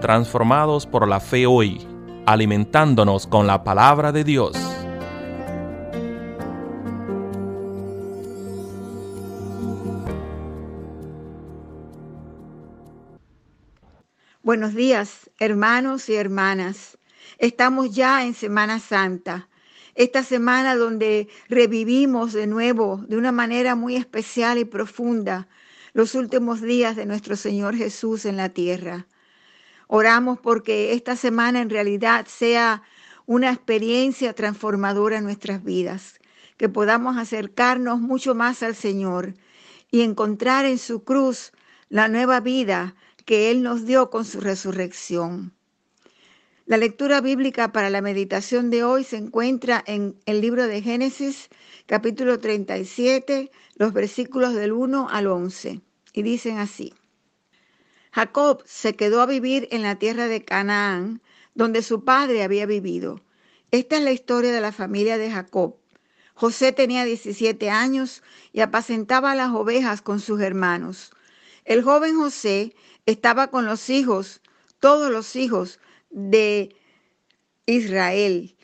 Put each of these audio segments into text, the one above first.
transformados por la fe hoy, alimentándonos con la palabra de Dios. Buenos días, hermanos y hermanas. Estamos ya en Semana Santa, esta semana donde revivimos de nuevo, de una manera muy especial y profunda, los últimos días de nuestro Señor Jesús en la tierra. Oramos porque esta semana en realidad sea una experiencia transformadora en nuestras vidas, que podamos acercarnos mucho más al Señor y encontrar en su cruz la nueva vida que Él nos dio con su resurrección. La lectura bíblica para la meditación de hoy se encuentra en el libro de Génesis, capítulo 37, los versículos del 1 al 11, y dicen así. Jacob se quedó a vivir en la tierra de Canaán, donde su padre había vivido. Esta es la historia de la familia de Jacob. José tenía 17 años y apacentaba las ovejas con sus hermanos. El joven José estaba con los hijos, todos los hijos de Israel.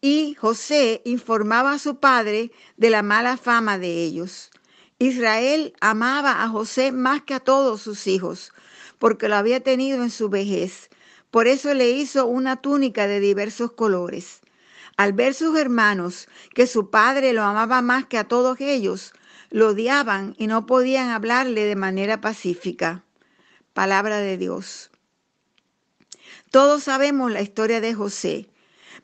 Y José informaba a su padre de la mala fama de ellos. Israel amaba a José más que a todos sus hijos, porque lo había tenido en su vejez. Por eso le hizo una túnica de diversos colores. Al ver sus hermanos que su padre lo amaba más que a todos ellos, lo odiaban y no podían hablarle de manera pacífica. Palabra de Dios. Todos sabemos la historia de José,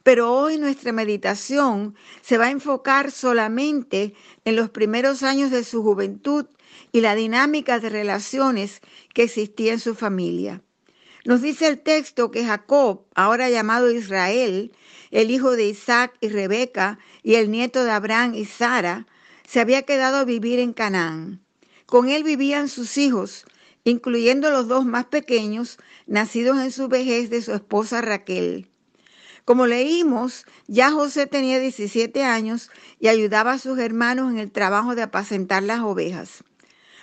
pero hoy nuestra meditación se va a enfocar solamente en los primeros años de su juventud y la dinámica de relaciones que existía en su familia. Nos dice el texto que Jacob, ahora llamado Israel, el hijo de Isaac y Rebeca y el nieto de Abraham y Sara, se había quedado a vivir en Canaán. Con él vivían sus hijos, incluyendo los dos más pequeños, nacidos en su vejez de su esposa Raquel. Como leímos, ya José tenía 17 años y ayudaba a sus hermanos en el trabajo de apacentar las ovejas.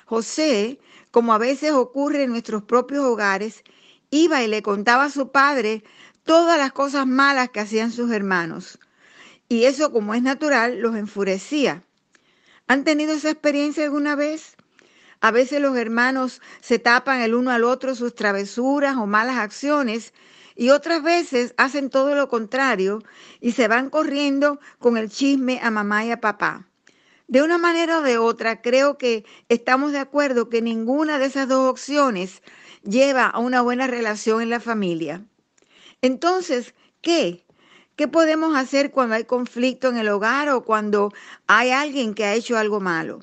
José, como a veces ocurre en nuestros propios hogares, iba y le contaba a su padre todas las cosas malas que hacían sus hermanos. Y eso, como es natural, los enfurecía. ¿Han tenido esa experiencia alguna vez? A veces los hermanos se tapan el uno al otro sus travesuras o malas acciones y otras veces hacen todo lo contrario y se van corriendo con el chisme a mamá y a papá. De una manera o de otra, creo que estamos de acuerdo que ninguna de esas dos opciones lleva a una buena relación en la familia. Entonces, ¿qué? ¿Qué podemos hacer cuando hay conflicto en el hogar o cuando hay alguien que ha hecho algo malo?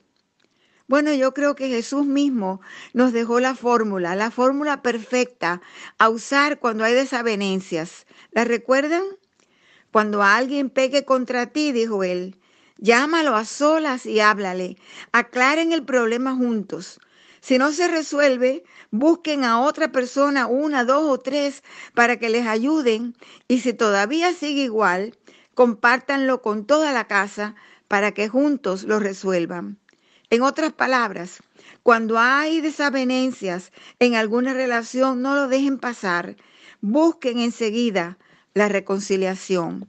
Bueno, yo creo que Jesús mismo nos dejó la fórmula, la fórmula perfecta a usar cuando hay desavenencias. ¿La recuerdan? Cuando alguien pegue contra ti, dijo él, Llámalo a solas y háblale. Aclaren el problema juntos. Si no se resuelve, busquen a otra persona, una, dos o tres, para que les ayuden. Y si todavía sigue igual, compártanlo con toda la casa para que juntos lo resuelvan. En otras palabras, cuando hay desavenencias en alguna relación, no lo dejen pasar. Busquen enseguida la reconciliación.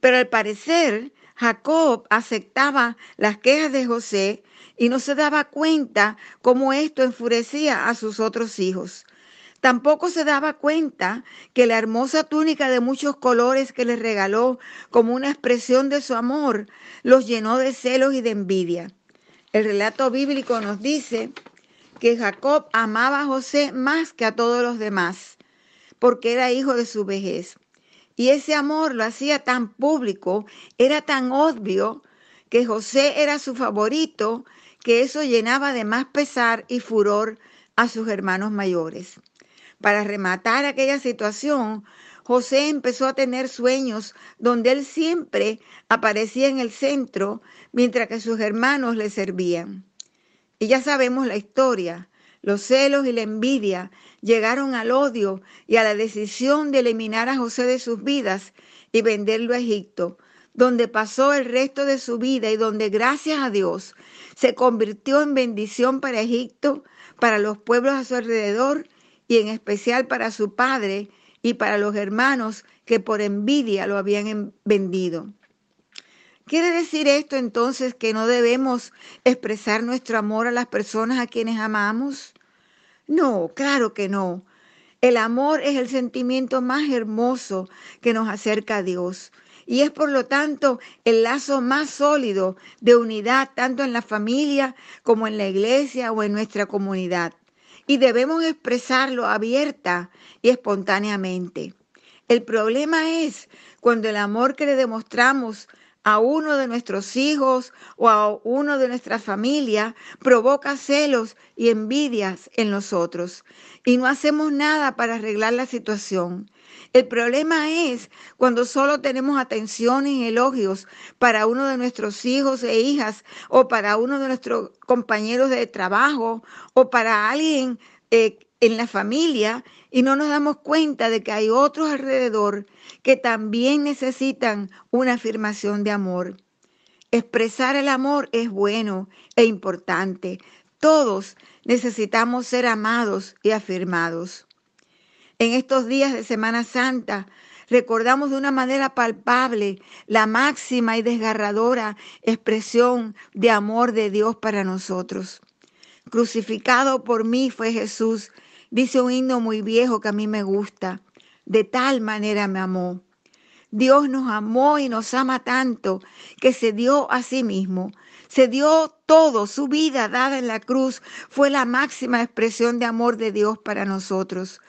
Pero al parecer, Jacob aceptaba las quejas de José y no se daba cuenta cómo esto enfurecía a sus otros hijos. Tampoco se daba cuenta que la hermosa túnica de muchos colores que le regaló como una expresión de su amor los llenó de celos y de envidia. El relato bíblico nos dice que Jacob amaba a José más que a todos los demás, porque era hijo de su vejez. Y ese amor lo hacía tan público, era tan obvio, que José era su favorito, que eso llenaba de más pesar y furor a sus hermanos mayores. Para rematar aquella situación, José empezó a tener sueños donde él siempre aparecía en el centro mientras que sus hermanos le servían. Y ya sabemos la historia. Los celos y la envidia llegaron al odio y a la decisión de eliminar a José de sus vidas y venderlo a Egipto, donde pasó el resto de su vida y donde, gracias a Dios, se convirtió en bendición para Egipto, para los pueblos a su alrededor y en especial para su padre y para los hermanos que por envidia lo habían vendido. ¿Quiere decir esto entonces que no debemos expresar nuestro amor a las personas a quienes amamos? No, claro que no. El amor es el sentimiento más hermoso que nos acerca a Dios y es por lo tanto el lazo más sólido de unidad tanto en la familia como en la iglesia o en nuestra comunidad. Y debemos expresarlo abierta y espontáneamente. El problema es cuando el amor que le demostramos a uno de nuestros hijos o a uno de nuestra familia provoca celos y envidias en nosotros y no hacemos nada para arreglar la situación. El problema es cuando solo tenemos atenciones y elogios para uno de nuestros hijos e hijas o para uno de nuestros compañeros de trabajo o para alguien eh, en la familia y no nos damos cuenta de que hay otros alrededor que también necesitan una afirmación de amor. Expresar el amor es bueno e importante. Todos necesitamos ser amados y afirmados. En estos días de Semana Santa recordamos de una manera palpable la máxima y desgarradora expresión de amor de Dios para nosotros. Crucificado por mí fue Jesús, dice un himno muy viejo que a mí me gusta. De tal manera me amó. Dios nos amó y nos ama tanto que se dio a sí mismo. Se dio todo, su vida dada en la cruz fue la máxima expresión de amor de Dios para nosotros.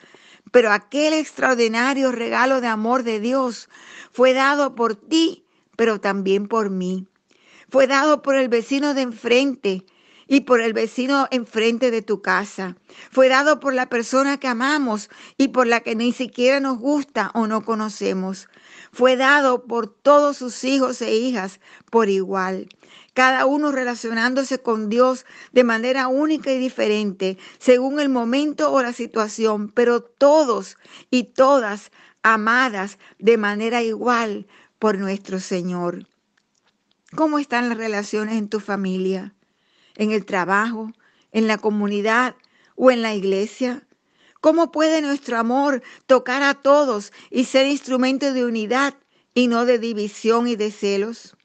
Pero aquel extraordinario regalo de amor de Dios fue dado por ti, pero también por mí. Fue dado por el vecino de enfrente y por el vecino enfrente de tu casa. Fue dado por la persona que amamos y por la que ni siquiera nos gusta o no conocemos. Fue dado por todos sus hijos e hijas por igual cada uno relacionándose con Dios de manera única y diferente, según el momento o la situación, pero todos y todas amadas de manera igual por nuestro Señor. ¿Cómo están las relaciones en tu familia, en el trabajo, en la comunidad o en la iglesia? ¿Cómo puede nuestro amor tocar a todos y ser instrumento de unidad y no de división y de celos?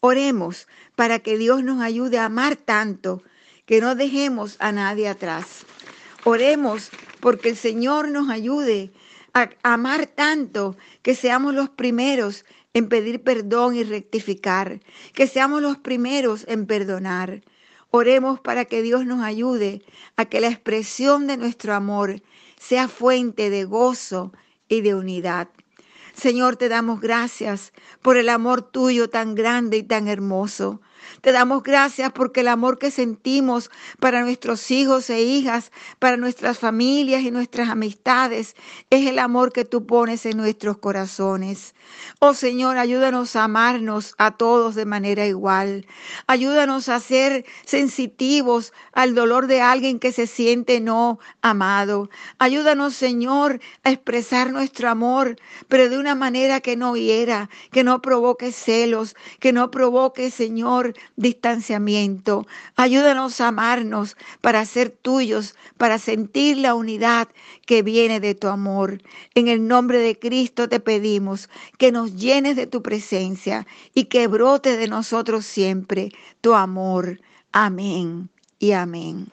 Oremos para que Dios nos ayude a amar tanto que no dejemos a nadie atrás. Oremos porque el Señor nos ayude a amar tanto que seamos los primeros en pedir perdón y rectificar, que seamos los primeros en perdonar. Oremos para que Dios nos ayude a que la expresión de nuestro amor sea fuente de gozo y de unidad. Señor, te damos gracias por el amor tuyo tan grande y tan hermoso. Te damos gracias porque el amor que sentimos para nuestros hijos e hijas, para nuestras familias y nuestras amistades, es el amor que tú pones en nuestros corazones. Oh Señor, ayúdanos a amarnos a todos de manera igual. Ayúdanos a ser sensitivos al dolor de alguien que se siente no amado. Ayúdanos, Señor, a expresar nuestro amor, pero de una manera que no hiera, que no provoque celos, que no provoque, Señor, distanciamiento. Ayúdanos a amarnos para ser tuyos, para sentir la unidad que viene de tu amor. En el nombre de Cristo te pedimos que nos llenes de tu presencia y que brote de nosotros siempre tu amor. Amén y amén.